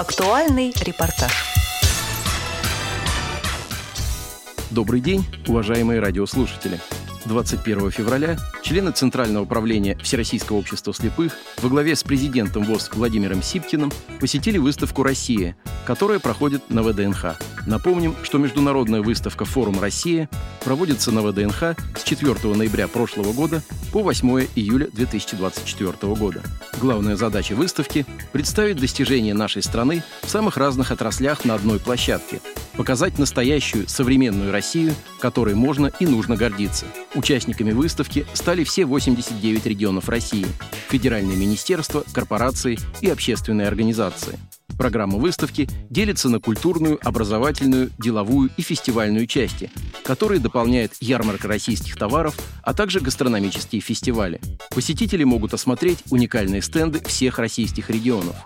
Актуальный репортаж. Добрый день, уважаемые радиослушатели. 21 февраля члены Центрального управления Всероссийского общества слепых во главе с президентом ВОЗ Владимиром Сипкиным посетили выставку «Россия», которая проходит на ВДНХ. Напомним, что международная выставка «Форум Россия» проводится на ВДНХ с 4 ноября прошлого года по 8 июля 2024 года. Главная задача выставки – представить достижения нашей страны в самых разных отраслях на одной площадке, показать настоящую современную Россию, которой можно и нужно гордиться. Участниками выставки стали все 89 регионов России, федеральные министерства, корпорации и общественные организации. Программа выставки делится на культурную, образовательную, деловую и фестивальную части, которые дополняет ярмарка российских товаров, а также гастрономические фестивали. Посетители могут осмотреть уникальные стенды всех российских регионов.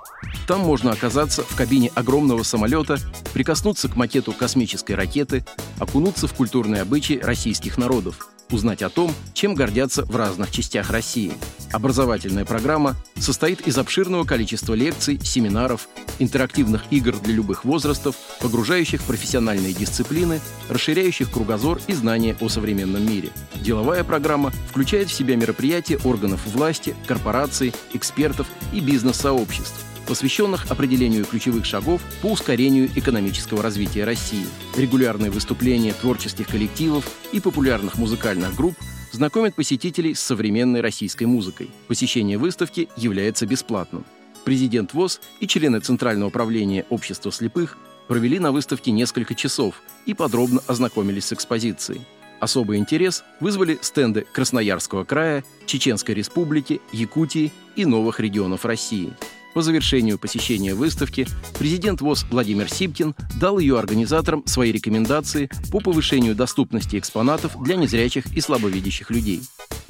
Там можно оказаться в кабине огромного самолета, прикоснуться к макету космической ракеты, окунуться в культурные обычаи российских народов – узнать о том, чем гордятся в разных частях России. Образовательная программа состоит из обширного количества лекций, семинаров, интерактивных игр для любых возрастов, погружающих в профессиональные дисциплины, расширяющих кругозор и знания о современном мире. Деловая программа включает в себя мероприятия органов власти, корпораций, экспертов и бизнес-сообществ – посвященных определению ключевых шагов по ускорению экономического развития России. Регулярные выступления творческих коллективов и популярных музыкальных групп знакомят посетителей с современной российской музыкой. Посещение выставки является бесплатным. Президент ВОЗ и члены Центрального управления Общества слепых провели на выставке несколько часов и подробно ознакомились с экспозицией. Особый интерес вызвали стенды Красноярского края, Чеченской республики, Якутии и новых регионов России – по завершению посещения выставки президент ВОЗ Владимир Сипкин дал ее организаторам свои рекомендации по повышению доступности экспонатов для незрячих и слабовидящих людей.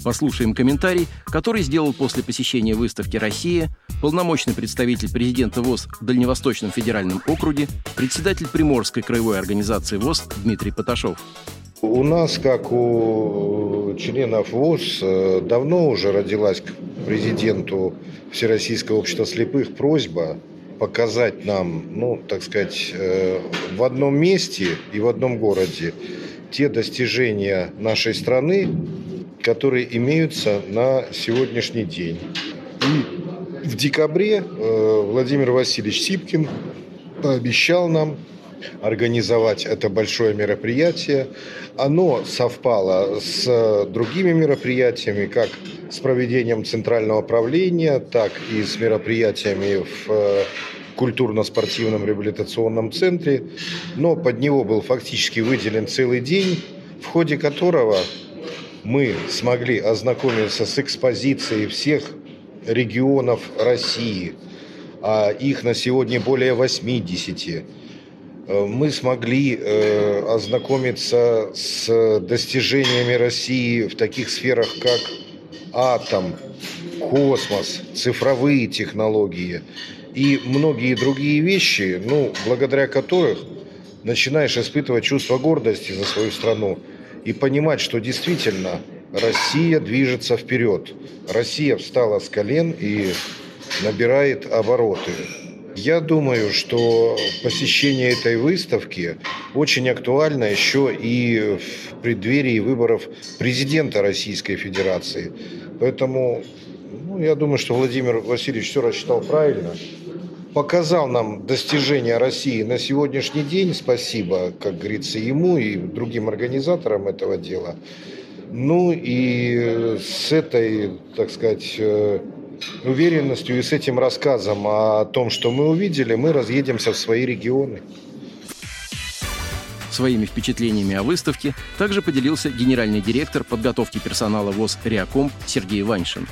Послушаем комментарий, который сделал после посещения выставки «Россия» полномочный представитель президента ВОЗ в Дальневосточном федеральном округе, председатель Приморской краевой организации ВОЗ Дмитрий Поташов. У нас, как у членов ВОЗ, э, давно уже родилась к президенту Всероссийского общества слепых просьба показать нам, ну, так сказать, э, в одном месте и в одном городе те достижения нашей страны, которые имеются на сегодняшний день. И в декабре э, Владимир Васильевич Сипкин пообещал нам организовать это большое мероприятие. Оно совпало с другими мероприятиями, как с проведением центрального правления, так и с мероприятиями в э, культурно-спортивном реабилитационном центре. Но под него был фактически выделен целый день, в ходе которого мы смогли ознакомиться с экспозицией всех регионов России, а их на сегодня более 80 Э, мы смогли э, ознакомиться с достижениями России в таких сферах, как атом, космос, цифровые технологии и многие другие вещи, ну, благодаря которых начинаешь испытывать чувство гордости за свою страну и понимать, что действительно Россия движется вперед. Россия встала с колен и набирает обороты. Я думаю, что посещение этой выставки очень актуально еще и в преддверии выборов президента Российской Федерации. Поэтому ну, я думаю, что Владимир Васильевич все рассчитал правильно. Показал нам достижения России на сегодняшний день. Спасибо, как говорится, ему и другим организаторам этого дела. Ну и с этой, так сказать, э, уверенностью и с этим рассказом о том, что мы увидели, мы разъедемся в свои регионы. Своими впечатлениями о выставке также поделился генеральный директор подготовки персонала ВОЗ «Реакомп» Сергей Ваншин.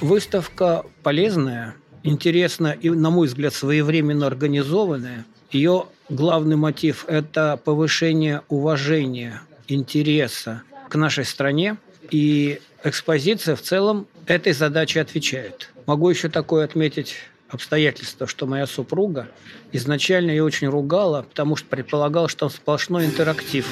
Выставка полезная, интересная и, на мой взгляд, своевременно организованная. Ее главный мотив – это повышение уважения, интереса к нашей стране. И экспозиция в целом этой задаче отвечает. Могу еще такое отметить обстоятельство, что моя супруга изначально ее очень ругала, потому что предполагала, что сплошной интерактив.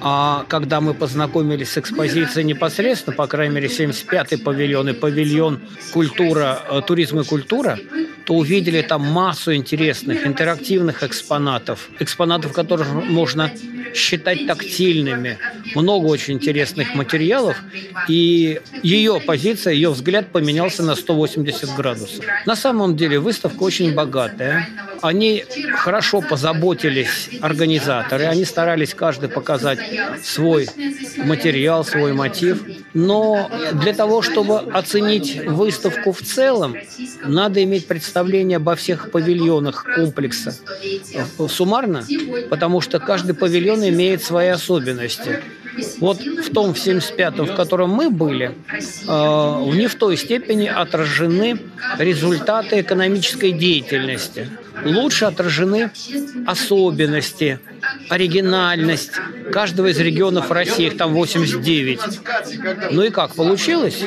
А когда мы познакомились с экспозицией непосредственно, по крайней мере, 75-й павильон и павильон культура, э, туризм и культура, то увидели там массу интересных интерактивных экспонатов, экспонатов, которых можно считать тактильными, много очень интересных материалов, и ее позиция, ее взгляд поменялся на 180 градусов. На самом деле выставка очень богатая. Они хорошо позаботились, организаторы, они старались каждый показать свой материал, свой мотив. Но для того, чтобы оценить выставку в целом, надо иметь представление обо всех павильонах комплекса суммарно, потому что каждый павильон имеет свои особенности. Вот в том, в 75-м, в котором мы были, э, не в той степени отражены результаты экономической деятельности. Лучше отражены особенности, оригинальность каждого из регионов России, их там 89. Ну и как, получилось?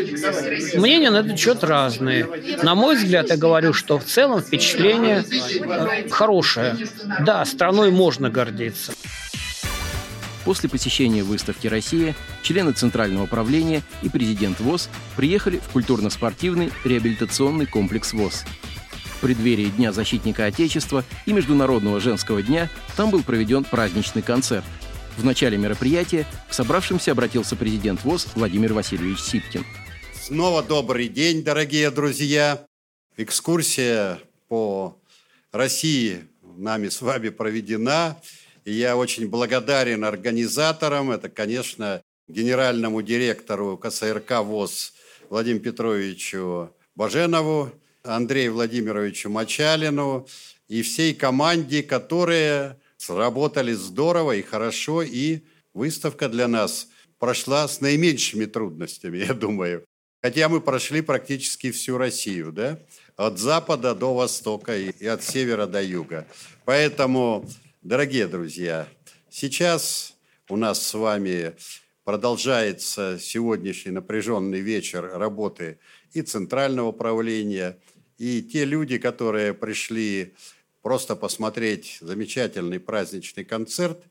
Мнения на этот счет разные. На мой взгляд, я говорю, что в целом впечатление э, хорошее. Да, страной можно гордиться. После посещения выставки «Россия» члены Центрального управления и президент ВОЗ приехали в культурно-спортивный реабилитационный комплекс ВОЗ. Преддверии Дня защитника Отечества и Международного женского дня там был проведен праздничный концерт. В начале мероприятия к собравшимся обратился президент ВОЗ Владимир Васильевич Сипкин. Снова добрый день, дорогие друзья. Экскурсия по России нами с вами проведена. И я очень благодарен организаторам. Это, конечно, генеральному директору КСРК ВОЗ Владимиру Петровичу Баженову, Андрею Владимировичу Мачалину и всей команде, которые сработали здорово и хорошо. И выставка для нас прошла с наименьшими трудностями, я думаю. Хотя мы прошли практически всю Россию, да? От запада до востока и от севера до юга. Поэтому Дорогие друзья, сейчас у нас с вами продолжается сегодняшний напряженный вечер работы и Центрального управления, и те люди, которые пришли просто посмотреть замечательный праздничный концерт,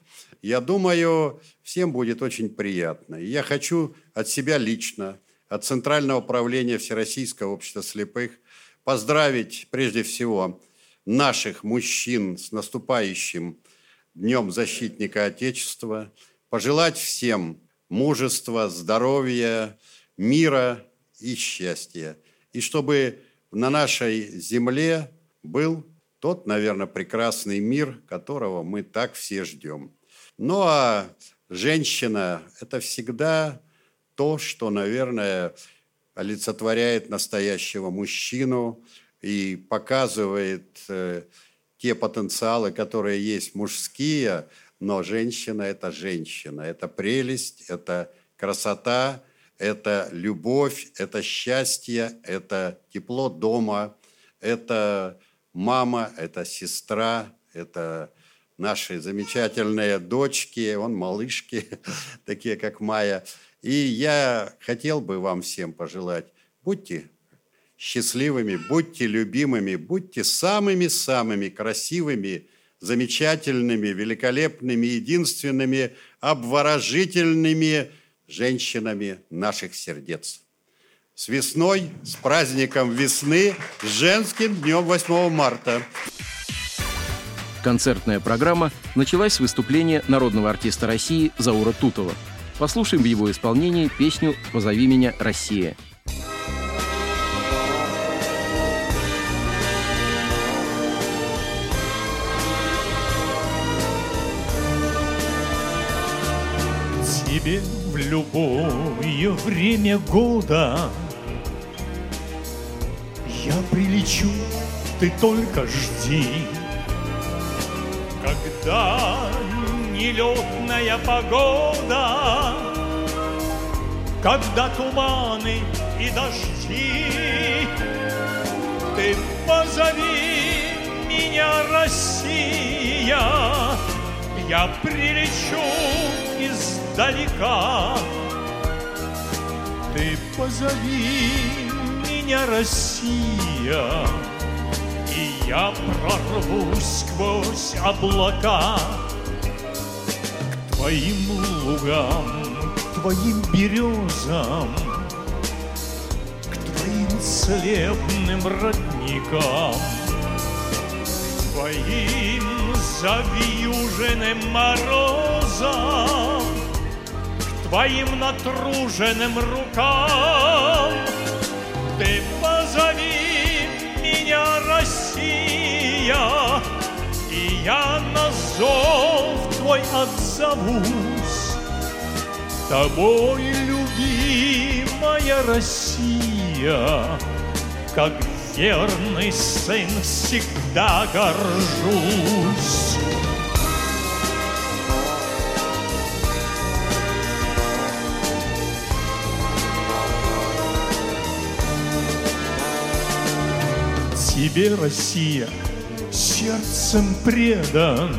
я думаю, всем будет очень приятно. И я хочу от себя лично, от Центрального управления Всероссийского общества слепых поздравить прежде всего наших мужчин с наступающим Днем защитника Отечества, пожелать всем мужества, здоровья, мира и счастья. И чтобы на нашей земле был тот, наверное, прекрасный мир, которого мы так все ждем. Ну а женщина – это всегда то, что, наверное, олицетворяет настоящего мужчину и показывает э, те потенциалы, которые есть мужские, но женщина – это женщина, это прелесть, это красота, это любовь, это счастье, это тепло дома, это мама, это сестра, это наши замечательные дочки, он малышки, такие как Майя. И я хотел бы вам всем пожелать, будьте счастливыми, будьте любимыми, будьте самыми-самыми красивыми, замечательными, великолепными, единственными, обворожительными женщинами наших сердец. С весной, с праздником весны, с женским днем 8 марта. Концертная программа началась с выступления народного артиста России Заура Тутова. Послушаем в его исполнении песню «Позови меня, Россия». тебе в любое время года. Я прилечу, ты только жди. Когда нелетная погода Когда туманы и дожди Ты позови меня, Россия. Я прилечу из издалека. Ты позови меня, Россия, И я прорвусь сквозь облака К твоим лугам, к твоим березам, К твоим слепным родникам. твоим завьюженным морозом, к твоим натруженным рукам. Ты позови меня, Россия, и я на зов твой отзовусь. Тобой, любимая Россия, как верный сын всегда горжусь. Тебе, Россия, сердцем предан,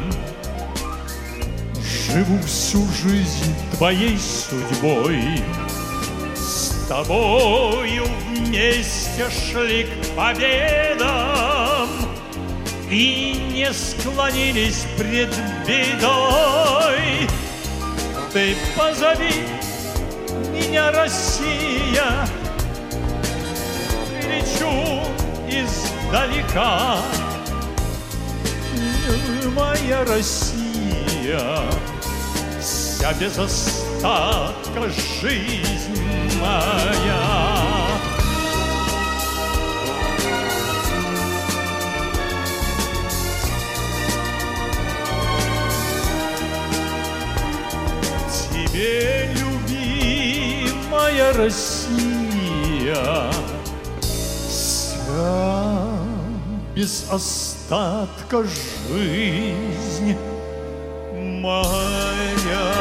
Живу всю жизнь твоей судьбой, С тобою вместе шли к победам И не склонились пред бедой. Ты позови меня, Россия, Лечу издалека, моя Россия, вся без остатка жизнь моя. Тебе, любимая Россия, без остатка жизнь моя.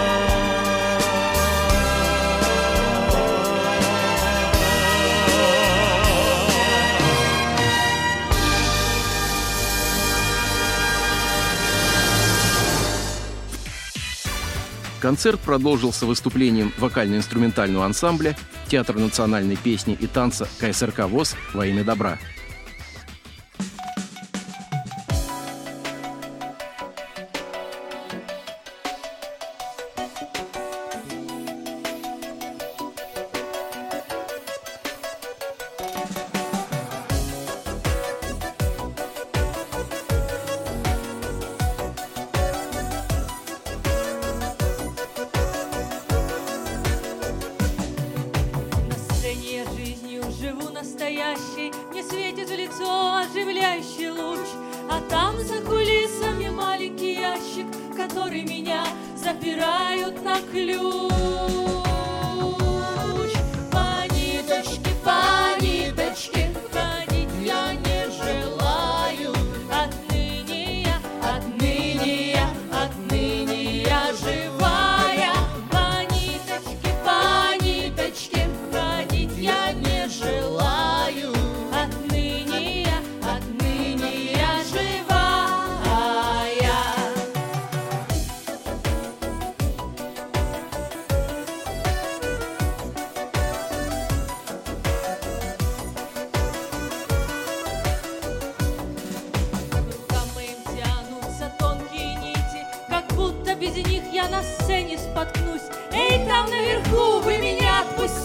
Концерт продолжился выступлением вокально-инструментального ансамбля Театр национальной песни и танца КСРК ВОЗ во имя добра. Оживляющий луч, А там за кулисами маленький ящик, Который меня запирают на ключ.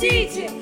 Меня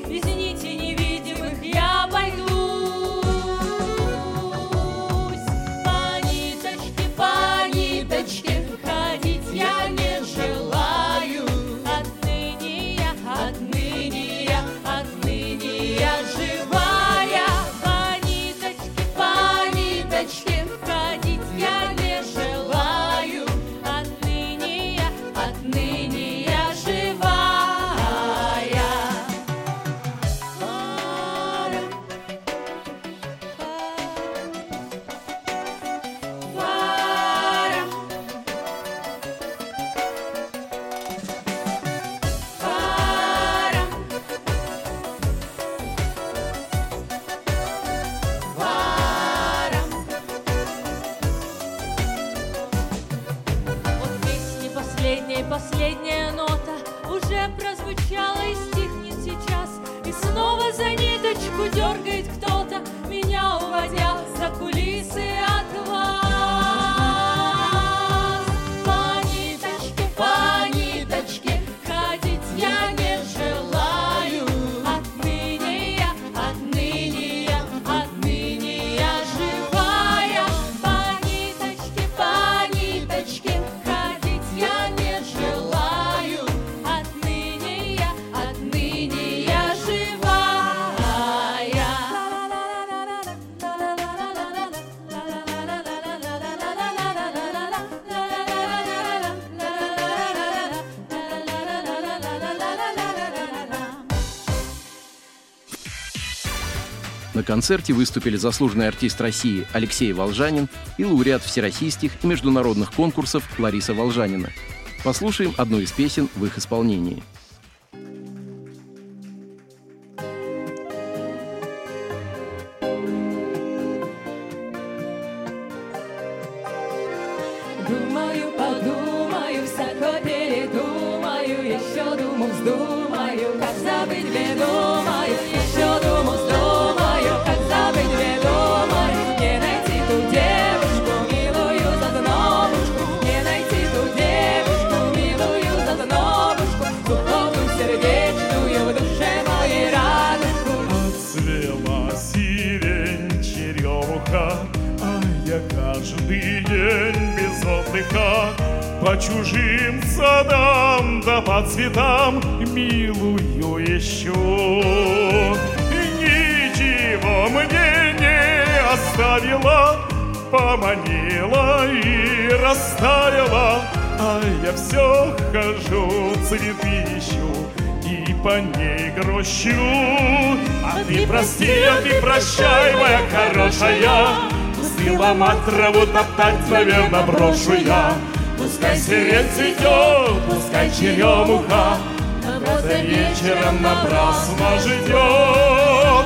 концерте выступили заслуженный артист России Алексей Волжанин и лауреат всероссийских и международных конкурсов Лариса Волжанина. Послушаем одну из песен в их исполнении – садам да по цветам Милую еще. Ничего мне не оставила Поманила и растаяла А я все хожу, цветы ищу И по ней грущу. А ты прости, а ты прощай, моя хорошая. Пусти ломать траву, топтать, наверное, брошу я Пускай сирень цветет, пускай черемуха Просто вечером напрасно ждет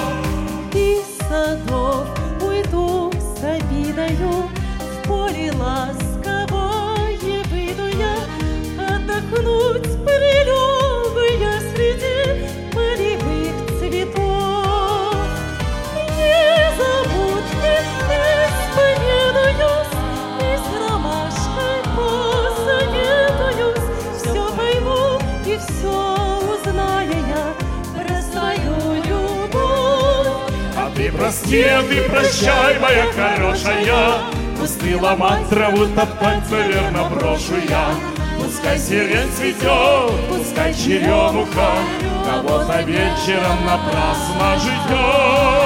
Из садов уйду с обидою. В поле ласковое выйду я. Отдохнуть прилегу ты прощай, моя хорошая. Пусти ломать траву, топтать, наверно, брошу я. Пускай сирень цветет, пускай черемуха. Кого-то вечером напрасно ждет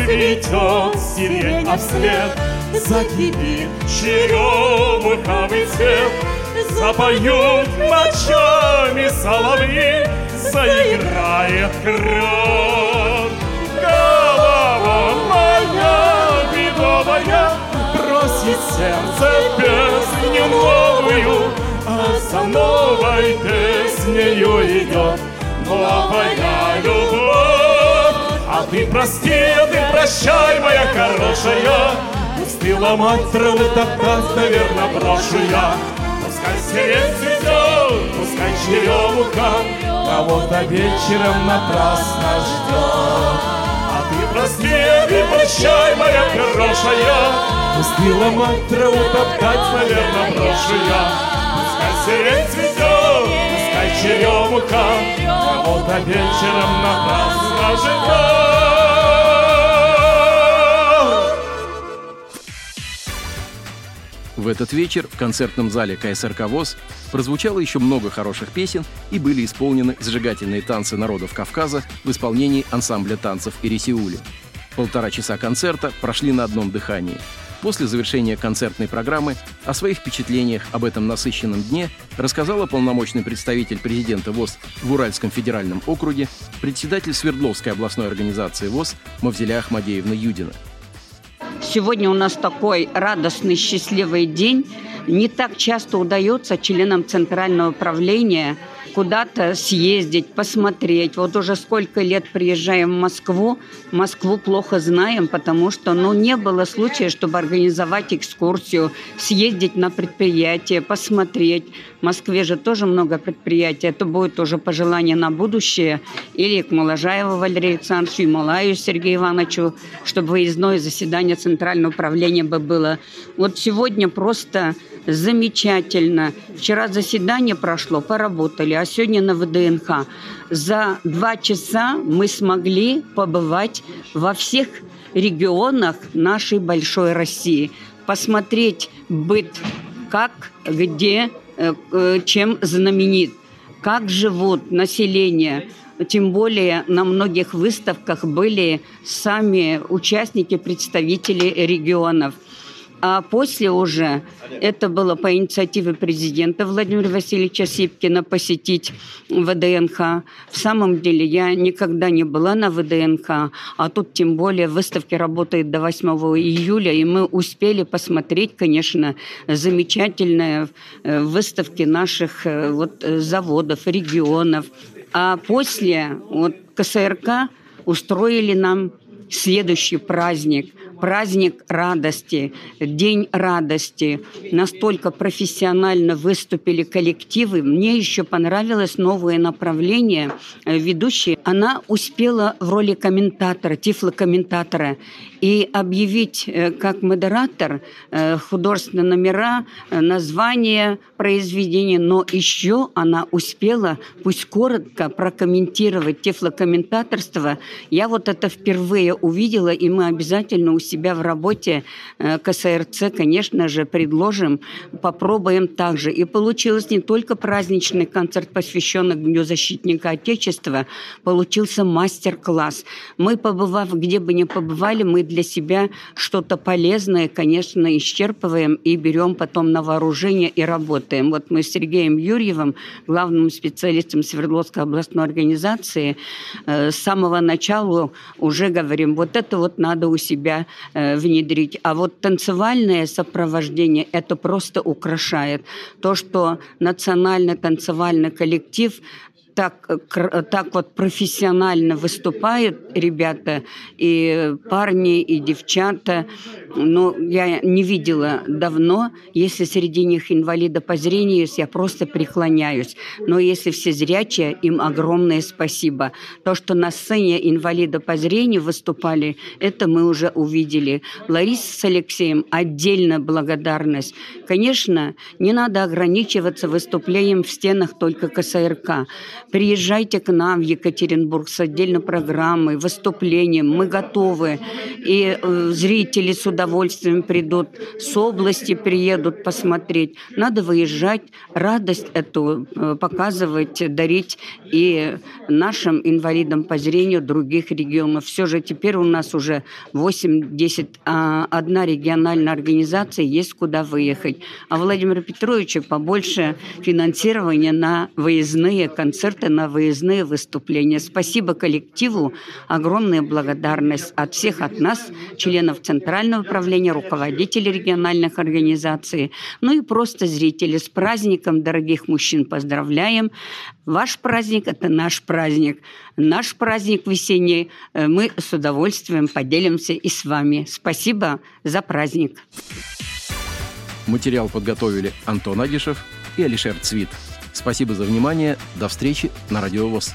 зацветет сирень, а вслед Закипит черемуховый цвет Запоют ночами соловьи Заиграет крон Голова моя бедовая Просит сердце песню новую А за новой песнею идет новая любовь А ты прости, а ты прощай, моя хорошая. Пусти ломать траву, топтать, наверно, брошу я. Пускай сирень цветет, пускай черемуха. Кого-то вечером напрасно ждет. А ты прости, а ты прощай, моя хорошая. Пусти ломать траву, топтать, наверно, брошу я. Пускай сирень цветет, черемуха Кого-то вечером напрасно ждет В этот вечер в концертном зале КСРК ВОЗ прозвучало еще много хороших песен и были исполнены зажигательные танцы народов Кавказа в исполнении ансамбля танцев «Ирисиули». Полтора часа концерта прошли на одном дыхании. После завершения концертной программы о своих впечатлениях об этом насыщенном дне рассказала полномочный представитель президента ВОЗ в Уральском федеральном округе, председатель Свердловской областной организации ВОЗ Мавзеля Ахмадеевна Юдина. Сегодня у нас такой радостный, счастливый день. Не так часто удается членам Центрального управления куда-то съездить, посмотреть. Вот уже сколько лет приезжаем в Москву, Москву плохо знаем, потому что ну, не было случая, чтобы организовать экскурсию, съездить на предприятие, посмотреть. В Москве же тоже много предприятий. Это будет уже пожелание на будущее. Или к Моложаеву Валерию Александровичу, и Малаю Сергею Ивановичу, чтобы выездное заседание Центрального управления бы было. Вот сегодня просто замечательно. Вчера заседание прошло, поработали, а сегодня на ВДНХ. За два часа мы смогли побывать во всех регионах нашей большой России, посмотреть быт, как, где, э, э, чем знаменит, как живут население, тем более на многих выставках были сами участники, представители регионов – а после уже, это было по инициативе президента Владимира Васильевича Сипкина посетить ВДНХ. В самом деле я никогда не была на ВДНХ, а тут тем более выставки работает до 8 июля, и мы успели посмотреть, конечно, замечательные э, выставки наших э, вот, заводов, регионов. А после вот, КСРК устроили нам следующий праздник – праздник радости, день радости. Настолько профессионально выступили коллективы. Мне еще понравилось новое направление э, ведущей. Она успела в роли комментатора, тифлокомментатора и объявить э, как модератор э, художественные номера, название произведения, но еще она успела, пусть коротко, прокомментировать тифлокомментаторство. Я вот это впервые увидела, и мы обязательно у себя в работе э, КСРЦ, конечно же, предложим, попробуем также. И получилось не только праздничный концерт, посвященный Дню защитника Отечества, получился мастер-класс. Мы, побывав где бы ни побывали, мы для себя что-то полезное, конечно, исчерпываем и берем потом на вооружение и работаем. Вот мы с Сергеем Юрьевым, главным специалистом Свердловской областной организации, э, с самого начала уже говорим, вот это вот надо у себя Э, внедрить. А вот танцевальное сопровождение это просто украшает. То, что национальный танцевальный коллектив так, так вот профессионально выступают ребята, и парни, и девчата. Но я не видела давно, если среди них инвалида по зрению я просто преклоняюсь. Но если все зрячие, им огромное спасибо. То, что на сцене инвалида по зрению выступали, это мы уже увидели. Лариса с Алексеем отдельная благодарность. Конечно, не надо ограничиваться выступлением в стенах только КСРК. Приезжайте к нам в Екатеринбург с отдельной программой, выступлением. Мы готовы. И э, зрители с удовольствием придут, с области приедут посмотреть. Надо выезжать, радость эту э, показывать, дарить и нашим инвалидам по зрению других регионов. Все же теперь у нас уже 8-10, а одна региональная организация, есть куда выехать. А Владимир Петровичу побольше финансирования на выездные концерты концерты, на выездные выступления. Спасибо коллективу, огромная благодарность от всех от нас, членов Центрального управления, руководителей региональных организаций, ну и просто зрители. С праздником, дорогих мужчин, поздравляем. Ваш праздник – это наш праздник. Наш праздник весенний э, мы с удовольствием поделимся и с вами. Спасибо за праздник. Материал подготовили Антон Агишев и Алишер Цвит. Спасибо за внимание. До встречи на Радио ВОЗ.